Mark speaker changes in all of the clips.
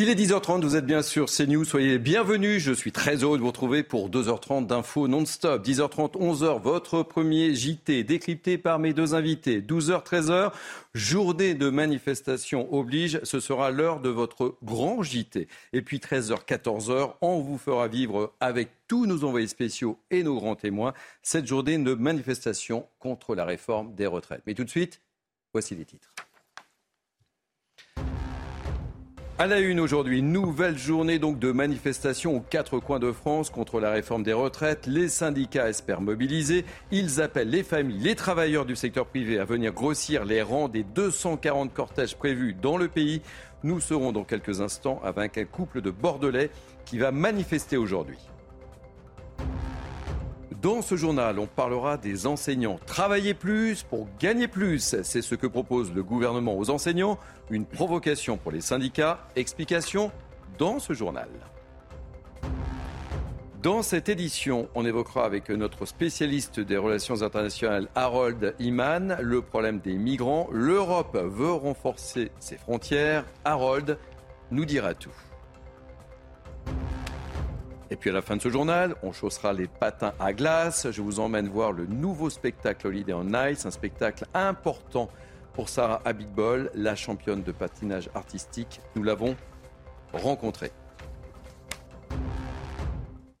Speaker 1: Il est 10h30, vous êtes bien sûr CNews, soyez les bienvenus. Je suis très heureux de vous retrouver pour 2h30 d'infos non-stop. 10h30, 11h, votre premier JT décrypté par mes deux invités. 12h, 13h, journée de manifestation oblige, ce sera l'heure de votre grand JT. Et puis 13h, 14h, on vous fera vivre avec tous nos envoyés spéciaux et nos grands témoins cette journée de manifestation contre la réforme des retraites. Mais tout de suite, voici les titres. À la une aujourd'hui, nouvelle journée donc de manifestation aux quatre coins de France contre la réforme des retraites. Les syndicats espèrent mobiliser. Ils appellent les familles, les travailleurs du secteur privé à venir grossir les rangs des 240 cortèges prévus dans le pays. Nous serons dans quelques instants avec un couple de Bordelais qui va manifester aujourd'hui. Dans ce journal, on parlera des enseignants. Travailler plus pour gagner plus, c'est ce que propose le gouvernement aux enseignants. Une provocation pour les syndicats. Explication dans ce journal. Dans cette édition, on évoquera avec notre spécialiste des relations internationales, Harold Iman, le problème des migrants. L'Europe veut renforcer ses frontières. Harold nous dira tout. Et puis à la fin de ce journal, on chaussera les patins à glace. Je vous emmène voir le nouveau spectacle Holiday on Ice, un spectacle important pour Sarah Abitbol, la championne de patinage artistique. Nous l'avons rencontrée.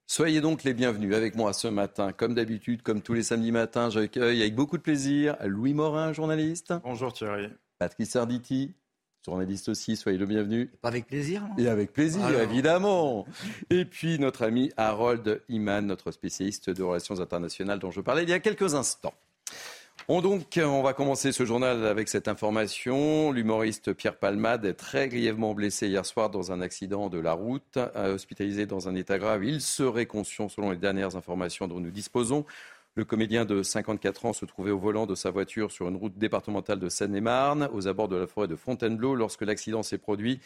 Speaker 1: Soyez donc les bienvenus avec moi ce matin. Comme d'habitude, comme tous les samedis matins, j'accueille avec beaucoup de plaisir Louis Morin, journaliste.
Speaker 2: Bonjour Thierry.
Speaker 1: Patrick Sarditi, journaliste aussi, soyez le bienvenu.
Speaker 3: avec plaisir.
Speaker 1: Et avec plaisir, évidemment. Et puis notre ami Harold Iman, notre spécialiste de relations internationales dont je parlais il y a quelques instants. On, donc, on va commencer ce journal avec cette information. L'humoriste Pierre Palmade est très grièvement blessé hier soir dans un accident de la route, euh, hospitalisé dans un état grave. Il serait conscient selon les dernières informations dont nous disposons. Le comédien de 54 ans se trouvait au volant de sa voiture sur une route départementale de Seine-et-Marne, aux abords de la forêt de Fontainebleau, lorsque l'accident s'est produit.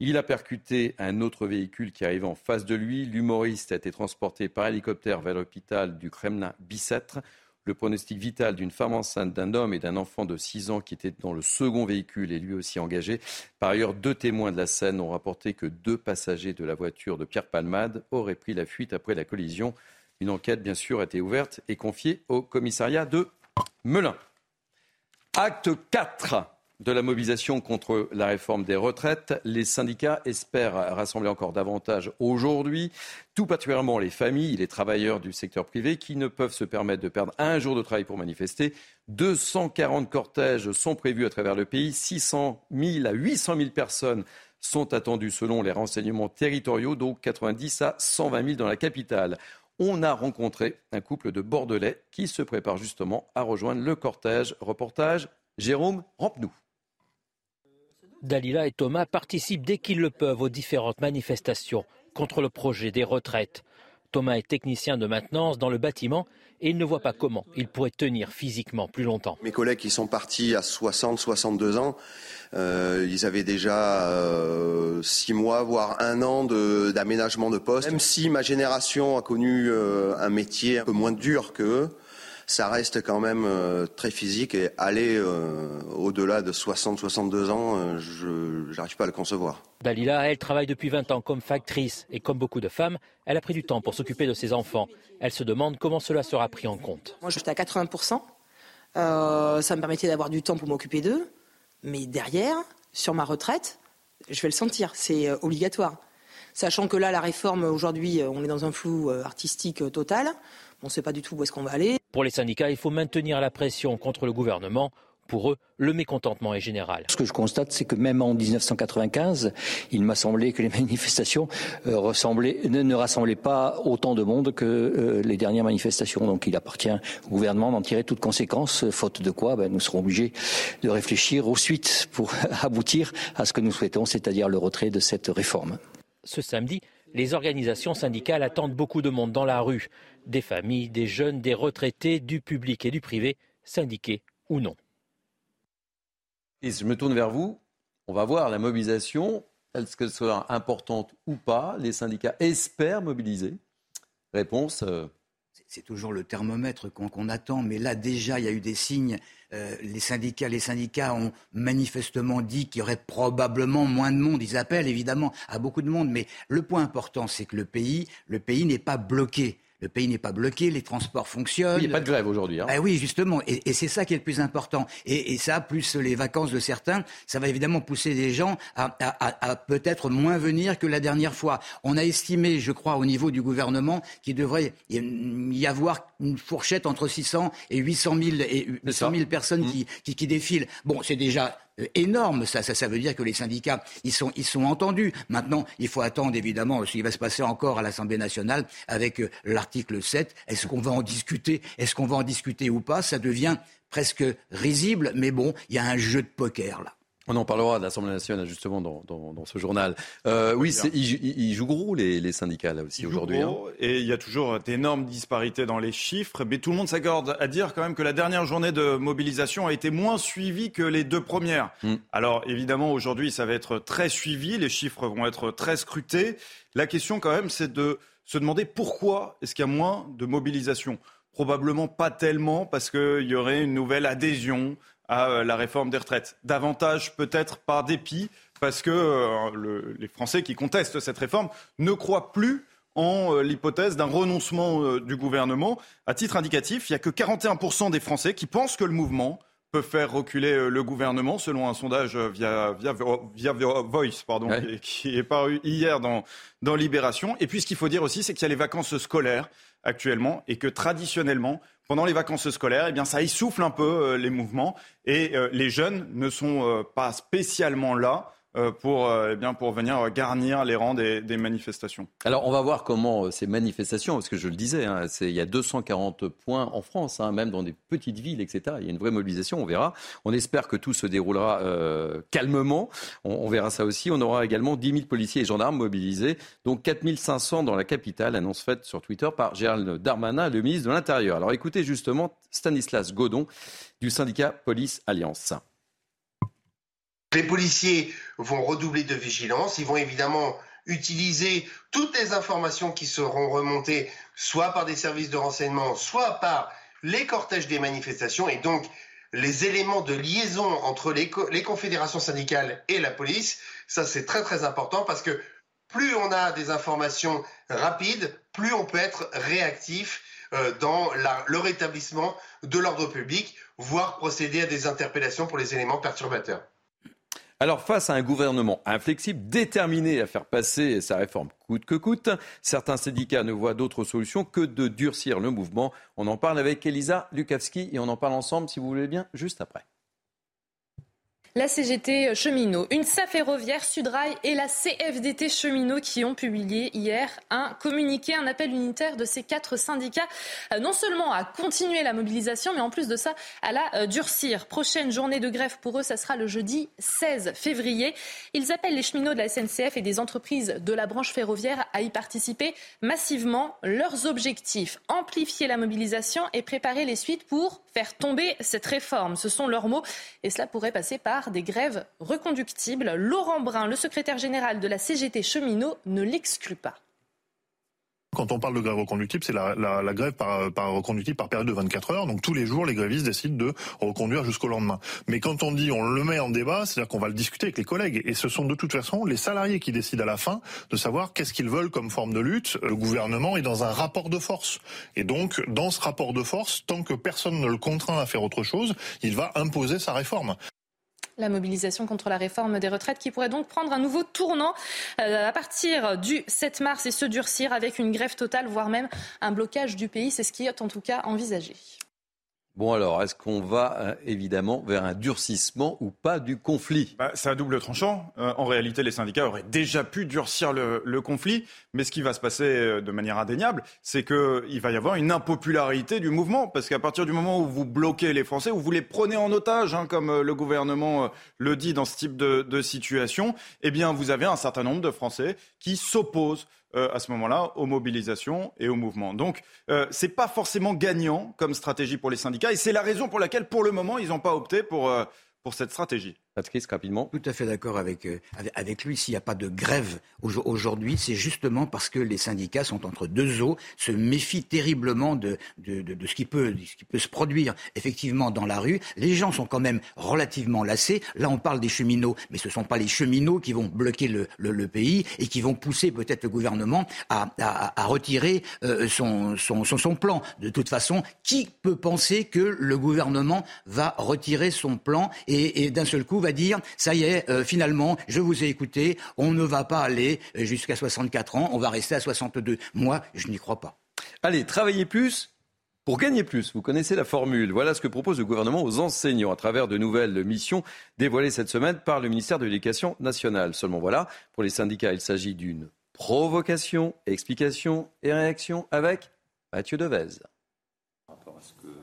Speaker 1: Il a percuté un autre véhicule qui arrivait en face de lui. L'humoriste a été transporté par hélicoptère vers l'hôpital du Kremlin-Bicêtre. Le pronostic vital d'une femme enceinte, d'un homme et d'un enfant de 6 ans qui était dans le second véhicule est lui aussi engagé. Par ailleurs, deux témoins de la scène ont rapporté que deux passagers de la voiture de Pierre Palmade auraient pris la fuite après la collision. Une enquête, bien sûr, a été ouverte et confiée au commissariat de Melun. Acte 4 de la mobilisation contre la réforme des retraites. Les syndicats espèrent rassembler encore davantage aujourd'hui, tout particulièrement les familles, les travailleurs du secteur privé qui ne peuvent se permettre de perdre un jour de travail pour manifester. 240 cortèges sont prévus à travers le pays, 600 000 à 800 000 personnes sont attendues selon les renseignements territoriaux, donc 90 à 120 000 dans la capitale on a rencontré un couple de Bordelais qui se prépare justement à rejoindre le cortège. Reportage Jérôme Rampenou.
Speaker 4: Dalila et Thomas participent dès qu'ils le peuvent aux différentes manifestations contre le projet des retraites. Thomas est technicien de maintenance dans le bâtiment et il ne voit pas comment il pourrait tenir physiquement plus longtemps.
Speaker 5: Mes collègues qui sont partis à 60, 62 ans, euh, ils avaient déjà euh, six mois, voire un an d'aménagement de, poste. Même si ma génération a connu euh, un métier un peu moins dur qu'eux, ça reste quand même euh, très physique et aller euh, au-delà de 60-62 ans, euh, je n'arrive pas à le concevoir.
Speaker 4: Dalila, elle travaille depuis 20 ans comme factrice et comme beaucoup de femmes, elle a pris du temps pour s'occuper de ses enfants. Elle se demande comment cela sera pris en compte.
Speaker 6: Moi, j'étais à 80%. ça me permettait d'avoir du temps pour m'occuper d'eux. Mais derrière, sur ma retraite, je vais le sentir. C'est obligatoire. Sachant que là, la réforme, aujourd'hui, on est dans un flou artistique total. On ne sait pas du tout où est-ce qu'on va aller.
Speaker 4: Pour les syndicats, il faut maintenir la pression contre le gouvernement. Pour eux, le mécontentement est général.
Speaker 7: Ce que je constate, c'est que même en 1995, il m'a semblé que les manifestations euh, ne, rassemblaient pas autant de monde que euh, les dernières manifestations. Donc il appartient au gouvernement d'en tirer toutes conséquences, faute de quoi ben, nous serons obligés de réfléchir aux suites pour aboutir à ce que nous souhaitons, c'est-à-dire le retrait de cette réforme.
Speaker 4: Ce samedi, les organisations syndicales attendent beaucoup de monde dans la rue des familles, des jeunes, des retraités, du public et du privé, syndiqués ou non.
Speaker 1: Et je me tourne vers vous. On va voir la mobilisation. Est-ce qu'elle sera importante ou pas? Les syndicats espèrent mobiliser. Réponse.
Speaker 2: C'est toujours le thermomètre qu'on attend, mais là déjà il y a eu des signes. Euh, les syndicats, les syndicats ont manifestement dit qu'il y aurait probablement moins de monde. Ils appellent évidemment à beaucoup de monde, mais le point important, c'est que le pays, le pays n'est pas bloqué. Le pays n'est pas bloqué, les transports fonctionnent.
Speaker 1: il n'y a pas de grève aujourd'hui. Hein.
Speaker 2: Ah oui, justement. Et, c'est ça qui est le plus important. Et, ça, plus les vacances de certains, ça va évidemment pousser les gens à, peut-être moins venir que la dernière fois. On a estimé, je crois, au niveau du gouvernement, qu'il devrait y avoir une fourchette entre 600 et 800 000, et 800 000 personnes mmh. qui, qui défilent. Bon, c'est déjà énorme. Ça, ça, veut dire que les syndicats, ils sont, ils sont entendus. Maintenant, il faut attendre évidemment ce qui va se passer encore à l'Assemblée nationale avec euh, l'article 7. Est-ce qu'on va en discuter? Est-ce qu'on va en discuter ou pas? Ça devient presque risible, mais bon, il y a un jeu de poker là.
Speaker 1: On en parlera de l'Assemblée nationale justement dans, ce journal. Euh, oui, ils, jouent gros les, syndicats là aussi aujourd'hui. Hein.
Speaker 3: Et il y a toujours d'énormes disparités dans les chiffres, mais tout le monde s'accorde à dire quand même que la dernière journée de mobilisation a été moins suivie que les deux premières. Hmm. Alors évidemment aujourd'hui ça va être très suivi, les chiffres vont être très scrutés. La question quand même c'est de se demander pourquoi est-ce qu'il y a moins de mobilisation? Probablement pas tellement parce qu'il y aurait une nouvelle adhésion à euh, la réforme des retraites. Davantage peut-être par dépit, parce que euh, les Français qui contestent cette réforme ne croient plus en euh, l'hypothèse d'un renoncement du gouvernement. À titre indicatif, il n'y a que 41% des Français qui pensent que le mouvement peut faire reculer le gouvernement, selon un sondage via, via, via Voice, pardon, qui, est paru hier dans, dans Libération. Et puis ce qu'il faut dire aussi, c'est qu'il y a les vacances scolaires actuellement et que traditionnellement, pendant les vacances scolaires, eh bien, ça essouffle un peu euh, les mouvements et euh, les jeunes ne sont euh, pas spécialement là pour, euh, eh pour venir garnir les rangs des, manifestations.
Speaker 1: Alors, on va voir comment euh, ces manifestations, parce que je le disais, hein, il y a 240 points en France, hein, même dans des petites villes, etc. Il y a une vraie mobilisation, on verra. On espère que tout se déroulera calmement. On, verra ça aussi. On aura également 10 000 policiers et gendarmes mobilisés, donc 4 500 dans la capitale, annonce faite sur Twitter par Gérald Darmanin, le ministre de l'Intérieur. Alors, écoutez justement Stanislas Godon du syndicat Police Alliance.
Speaker 8: Les policiers vont redoubler de vigilance. Ils vont évidemment utiliser toutes les informations qui seront remontées, soit par des services de renseignement, soit par les cortèges des manifestations. Et donc, les éléments de liaison entre les, confédérations syndicales et la police, ça c'est très très important parce que plus on a des informations rapides, plus on peut être réactif euh, dans le rétablissement de l'ordre public, voire procéder à des interpellations pour les éléments perturbateurs.
Speaker 1: Alors face à un gouvernement inflexible, déterminé à faire passer sa réforme coûte que coûte, certains syndicats ne voient d'autre solution que de durcir le mouvement. On en parle avec Elisa Lukavski et on en parle ensemble, si vous voulez bien, juste après
Speaker 9: la CGT cheminot, une SAF ferroviaire, Sudrail et la CFDT cheminot qui ont publié hier un communiqué, un appel unitaire de ces quatre syndicats, euh, non seulement à continuer la mobilisation, mais en plus de ça, à la euh, durcir. Prochaine journée de grève pour eux, ça sera le jeudi 16 février. Ils appellent les cheminots de la SNCF et des entreprises de la branche ferroviaire à y participer massivement. Leurs objectifs, amplifier la mobilisation et préparer les suites pour faire tomber cette réforme. Ce sont leurs mots et cela pourrait passer par des grèves reconductibles. Laurent Brun, le secrétaire général de la CGT cheminot, ne l'exclut pas.
Speaker 10: Quand on parle de grève reconductible, c'est la, grève par, reconductible par période de 24 heures. Donc tous les jours, les grévistes décident de reconduire jusqu'au lendemain. Mais quand on dit on le met en débat, c'est-à-dire qu'on va le discuter avec les collègues. Et ce sont de toute façon les salariés qui décident à la fin de savoir qu'est-ce qu'ils veulent comme forme de lutte. Le gouvernement est dans un rapport de force. Et donc, dans ce rapport de force, tant que personne ne le contraint à faire autre chose, il va imposer sa réforme.
Speaker 9: La mobilisation contre la réforme des retraites qui pourrait donc prendre un nouveau tournant euh, à partir du 7 mars et se durcir avec une grève totale, voire même un blocage du pays. C'est ce qui est en tout cas envisagé.
Speaker 1: Bon alors, est-ce qu'on va euh, évidemment vers un durcissement ou pas du conflit?
Speaker 3: Bah, C'est à double tranchant. Euh, en réalité, les syndicats auraient déjà pu durcir le, conflit, mais ce qui va se passer euh, de manière indéniable, c'est qu'il va y avoir une impopularité du mouvement, parce qu'à partir du moment où vous bloquez les Français, où vous les prenez en otage, hein, comme le gouvernement le dit dans ce type de, de situation, eh bien vous avez un certain nombre de Français qui s'opposent euh, à ce moment-là aux mobilisations et aux mouvements. Donc, euh, ce n'est pas forcément gagnant comme stratégie pour les syndicats, et c'est la raison pour laquelle, pour le moment, ils n'ont pas opté pour, euh, pour cette stratégie.
Speaker 2: Tout à fait d'accord avec, euh, avec, lui. S'il n'y a pas de grève aujourd'hui, c'est justement parce que les syndicats sont entre deux eaux, se méfient terriblement de, de, de, ce, qui peut, ce qui peut se produire effectivement dans la rue. Les gens sont quand même relativement lassés. Là, on parle des cheminots, mais ce ne sont pas les cheminots qui vont bloquer le, le, pays et qui vont pousser peut-être le gouvernement à, à, à retirer euh, son, son, son, son plan. De toute façon, qui peut penser que le gouvernement va retirer son plan et, et d'un seul coup va dire, ça y est, euh, finalement, je vous ai écouté, on ne va pas aller jusqu'à 64 ans, on va rester à 62. Moi, je n'y crois pas.
Speaker 1: Allez, travaillez plus, pour gagner plus, vous connaissez la formule. Voilà ce que propose le gouvernement aux enseignants à travers de nouvelles missions dévoilées cette semaine par le ministère de l'Éducation nationale. Seulement voilà, pour les syndicats, il s'agit d'une provocation, explication et réaction avec Mathieu Devez.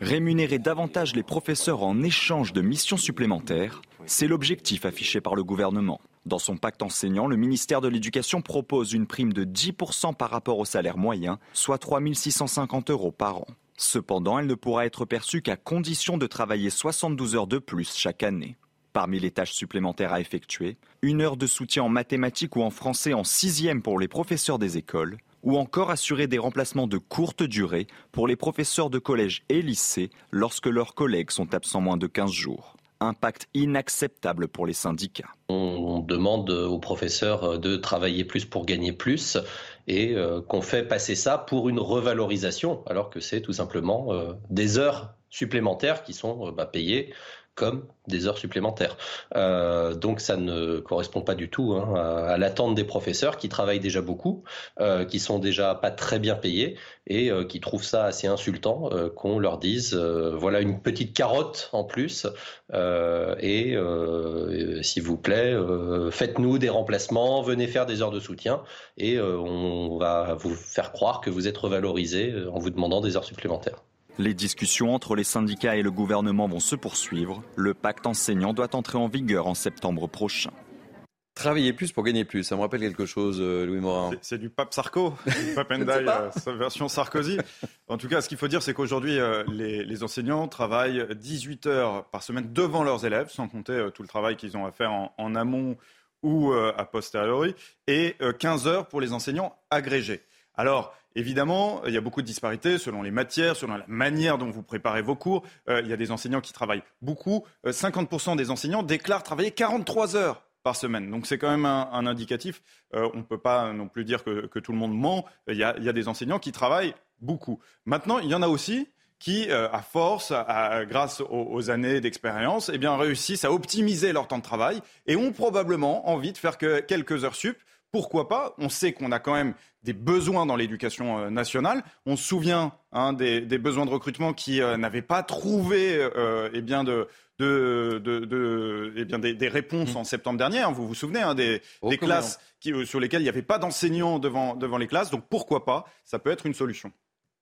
Speaker 11: Rémunérer davantage les professeurs en échange de missions supplémentaires, c'est l'objectif affiché par le gouvernement. Dans son pacte enseignant, le ministère de l'Éducation propose une prime de 10% par rapport au salaire moyen, soit 3 650 euros par an. Cependant, elle ne pourra être perçue qu'à condition de travailler 72 heures de plus chaque année. Parmi les tâches supplémentaires à effectuer, une heure de soutien en mathématiques ou en français en sixième pour les professeurs des écoles, ou encore assurer des remplacements de courte durée pour les professeurs de collège et lycée lorsque leurs collègues sont absents moins de 15 jours. Impact inacceptable pour les syndicats.
Speaker 12: On demande aux professeurs de travailler plus pour gagner plus et euh, qu'on fait passer ça pour une revalorisation alors que c'est tout simplement euh, des heures supplémentaires qui sont euh, bah, payées comme des heures supplémentaires. Euh, donc ça ne correspond pas du tout hein, à, l'attente des professeurs qui travaillent déjà beaucoup, euh, qui sont déjà pas très bien payés et euh, qui trouvent ça assez insultant qu'on leur dise voilà une petite carotte en plus et s'il vous plaît faites-nous des remplacements, venez faire des heures de soutien et on va vous faire croire que vous êtes revalorisé en vous demandant des heures supplémentaires.
Speaker 11: Les discussions entre les syndicats et le gouvernement vont se poursuivre. Le pacte enseignant doit entrer en vigueur en septembre prochain.
Speaker 1: Travailler plus pour gagner plus, ça me rappelle quelque chose, euh, Louis Morin.
Speaker 3: C'est du pape Sarko, pape Ndai, euh, version Sarkozy. En tout cas, ce qu'il faut dire, c'est qu'aujourd'hui, euh, les, enseignants travaillent 18 heures par semaine devant leurs élèves, sans compter tout le travail qu'ils ont à faire en, en amont ou a posteriori, et 15 heures pour les enseignants agrégés. Alors, Évidemment, il y a beaucoup de disparités selon les matières, selon la manière dont vous préparez vos cours. Euh, il y a des enseignants qui travaillent beaucoup. 50% euh, des enseignants déclarent travailler 43 heures par semaine. Donc c'est quand même un, indicatif. Euh, on ne peut pas non plus dire que, tout le monde ment. Il y, a, des enseignants qui travaillent beaucoup. Maintenant, il y en a aussi qui, à force, grâce aux, années d'expérience, eh réussissent à optimiser leur temps de travail et ont probablement envie de faire que quelques heures sup pourquoi pas On sait qu'on a quand même des besoins dans l'éducation euh, nationale. On se souvient hein, des, besoins de recrutement qui euh, n'avaient pas trouvé euh, eh bien de, eh bien des, réponses mmh. en septembre dernier. Hein. Vous vous souvenez hein, des, classes sur lesquelles il n'y avait pas d'enseignants devant, devant les classes. Donc pourquoi pas Ça peut être une solution.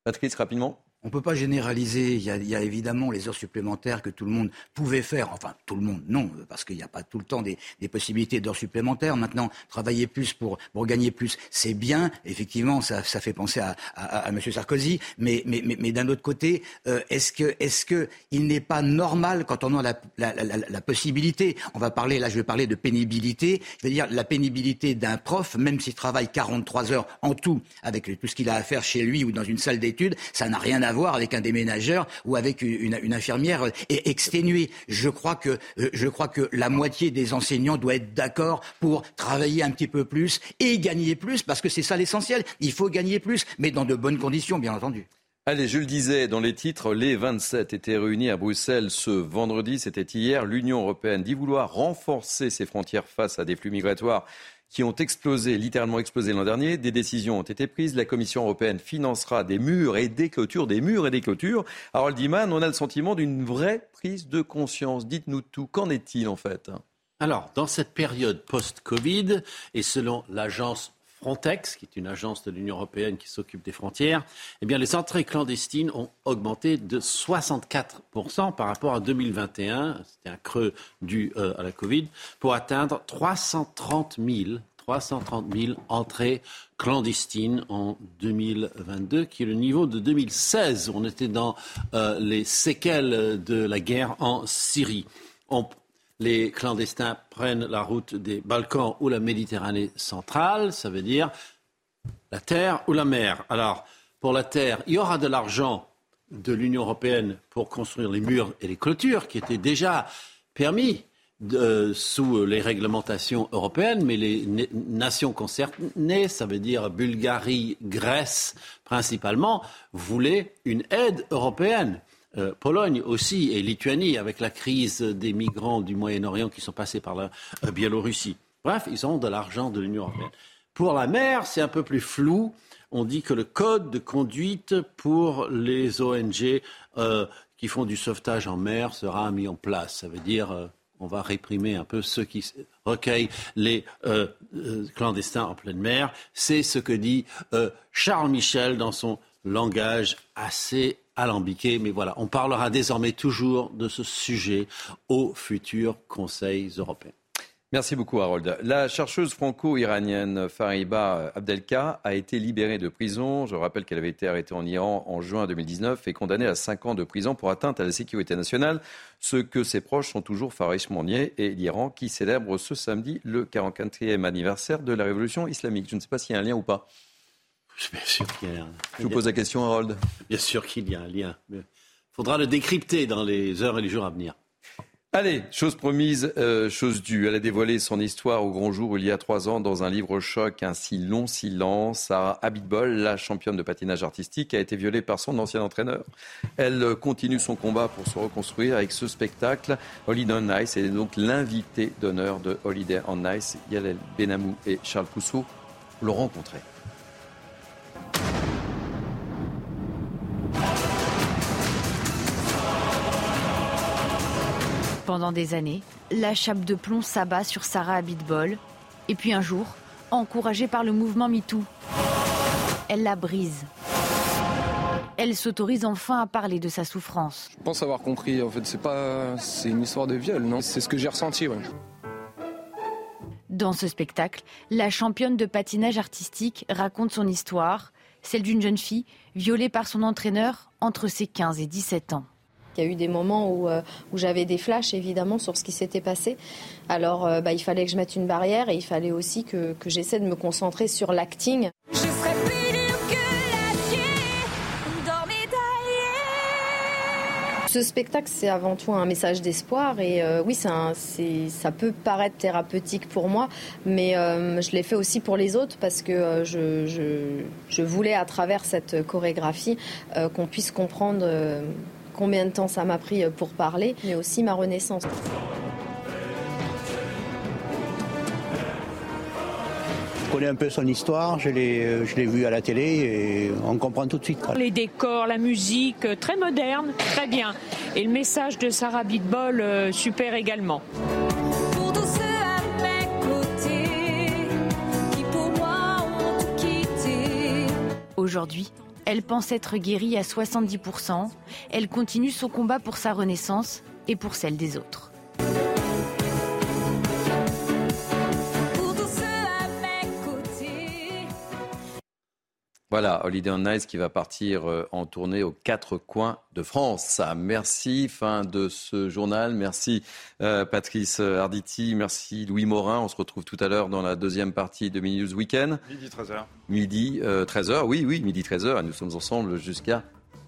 Speaker 1: Patrice, rapidement.
Speaker 2: On ne peut pas généraliser. Il y, a, évidemment les heures supplémentaires que tout le monde pouvait faire. Enfin, tout le monde, non, parce qu'il n'y a pas tout le temps des, possibilités d'heures supplémentaires. Maintenant, travailler plus pour, gagner plus, c'est bien. Effectivement, ça, fait penser à, M. Sarkozy. Mais, d'un autre côté, euh, est-ce que, il n'est pas normal quand on a la, possibilité On va parler, là, je vais parler de pénibilité. Je veux dire, la pénibilité d'un prof, même s'il travaille 43 heures en tout, avec tout ce qu'il a à faire chez lui ou dans une salle d'études, ça n'a rien à à voir avec un déménageur ou avec une, infirmière exténuée. Je crois que euh, je crois que la moitié des enseignants doit être d'accord pour travailler un petit peu plus et gagner plus parce que c'est ça l'essentiel. Il faut gagner plus, mais dans de bonnes conditions, bien entendu.
Speaker 1: Allez, je le disais dans les titres, les 27 étaient réunis à Bruxelles ce vendredi, c'était hier. L'Union européenne dit vouloir renforcer ses frontières face à des flux migratoires qui ont explosé, littéralement explosé l'an dernier. Des décisions ont été prises. La Commission européenne financera des murs et des clôtures, des murs et des clôtures. Harold Iman, on a le sentiment d'une vraie prise de conscience. Dites-nous tout. Qu'en est-il en fait?
Speaker 13: Alors, dans cette période post-Covid, et selon l'agence Frontex, qui est une agence de l'Union européenne qui s'occupe des frontières, eh les entrées clandestines ont augmenté de 64% par rapport à 2021. C'était un creux dû euh, à la Covid, pour atteindre 330 000 330 000 entrées clandestines en 2022, qui est le niveau de 2016. On était dans euh, les séquelles de la guerre en Syrie. Les clandestins prennent la route des Balkans ou la Méditerranée centrale, ça veut dire la terre ou la mer. Alors, pour la terre, il y aura de l'argent de l'Union européenne pour construire les murs et les clôtures qui étaient déjà permis sous les réglementations européennes, mais les nations concernées, ça veut dire Bulgarie, Grèce principalement, voulaient une aide européenne. Euh, Pologne aussi et Lituanie avec la crise des migrants du Moyen-Orient qui sont passés par la euh, Biélorussie. Bref, ils ont de l'argent de l'Union européenne. Pour la mer, c'est un peu plus flou. On dit que le code de conduite pour les ONG euh, qui font du sauvetage en mer sera mis en place. Ça veut dire on va réprimer un peu ceux qui recueillent les clandestins en pleine mer. C'est ce que dit Charles Michel dans son langage assez alambiqué. Mais voilà, on parlera désormais toujours de ce sujet au futur Conseil européen.
Speaker 1: Merci beaucoup, Harold. La chercheuse franco-iranienne Fariba Abdelka a été libérée de prison. Je rappelle qu'elle avait été arrêtée en Iran en juin 2019 et condamnée à 5 ans de prison pour atteinte à la sécurité nationale, ce que ses proches sont toujours farouchement niés. Et l'Iran qui célèbre ce samedi le 44e anniversaire de la révolution islamique. Je ne sais pas s'il y a un lien ou pas.
Speaker 13: Bien sûr qu'il y a un
Speaker 1: Je vous pose la question, Harold.
Speaker 13: Bien sûr qu'il y a un lien. Il faudra le décrypter dans les heures et les jours à venir.
Speaker 1: Allez, chose promise, euh, chose due. Elle a dévoilé son histoire au grand jour il y a trois ans dans un livre choc, Un si long silence. Sarah Abitbol, la championne de patinage artistique, a été violée par son ancien entraîneur. Elle continue son combat pour se reconstruire avec ce spectacle. Holiday on Ice est donc l'invité d'honneur de Holiday on Ice. Yalel Benamou et Charles Pousseau l'ont rencontré.
Speaker 14: Pendant des années, la chape de plomb s'abat sur Sarah Abitbol. Et puis un jour, encouragée par le mouvement MeToo, elle la brise. Elle s'autorise enfin à parler de sa souffrance.
Speaker 15: Je pense avoir compris. En fait, c'est pas, c'est une histoire de viol, non? C'est ce que j'ai ressenti. Ouais.
Speaker 14: Dans ce spectacle, la championne de patinage artistique raconte son histoire, celle d'une jeune fille violée par son entraîneur entre ses 15 et 17 ans.
Speaker 16: Il y a eu des moments où, euh, où j'avais des flashs évidemment sur ce qui s'était passé. Alors euh, bah, il fallait que je mette une barrière et il fallait aussi que, que j'essaie de me concentrer sur l'acting. Ce spectacle, c'est avant tout un message d'espoir. Et euh, oui, un, ça peut paraître thérapeutique pour moi, mais je l'ai fait aussi pour les autres parce que je, je, je, voulais, à travers cette chorégraphie, qu'on puisse comprendre combien de temps ça m'a pris euh, pour parler, mais aussi ma renaissance.
Speaker 17: Je connais un peu son histoire, je l'ai, euh, je l'ai vu à la télé et on comprend tout de suite.
Speaker 18: Les décors, la musique, euh, très moderne, très bien. Et le message de Sarah Bitbol, super également.
Speaker 14: Aujourd'hui, elle pense être guérie à 70%. Elle continue son combat pour sa renaissance et pour celle des autres.
Speaker 1: Voilà, Holiday on Ice qui va partir euh, en tournée aux quatre coins de France. Merci, fin de ce journal. Merci euh, Patrice Arditi, merci Louis Morin. On se retrouve tout à l'heure dans la deuxième partie de Mini News Weekend.
Speaker 3: Midi 13h.
Speaker 1: Midi 13h, euh, oui, oui, midi 13h. Nous sommes ensemble jusqu'à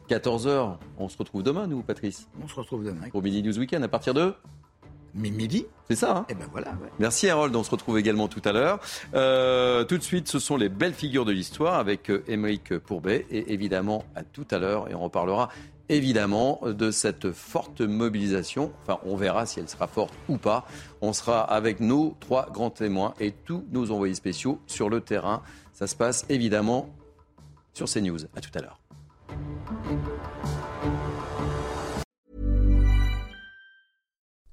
Speaker 1: 14h. On se retrouve demain, nous, Patrice?
Speaker 2: On se retrouve demain.
Speaker 1: Pour Mini News Weekend à partir de
Speaker 2: midi.
Speaker 1: C'est ça, hein
Speaker 2: Eh ben voilà.
Speaker 1: Merci Harold, on se retrouve également tout à l'heure. Euh, tout de suite, ce sont les belles figures de l'histoire avec euh, Émeric Pourbet et évidemment à tout à l'heure et on reparlera évidemment de cette forte mobilisation. Enfin, on verra si elle sera forte ou pas. On sera avec nos trois grands témoins et tous nos envoyés spéciaux sur le terrain. Ça se passe évidemment sur CNews. À tout à l'heure.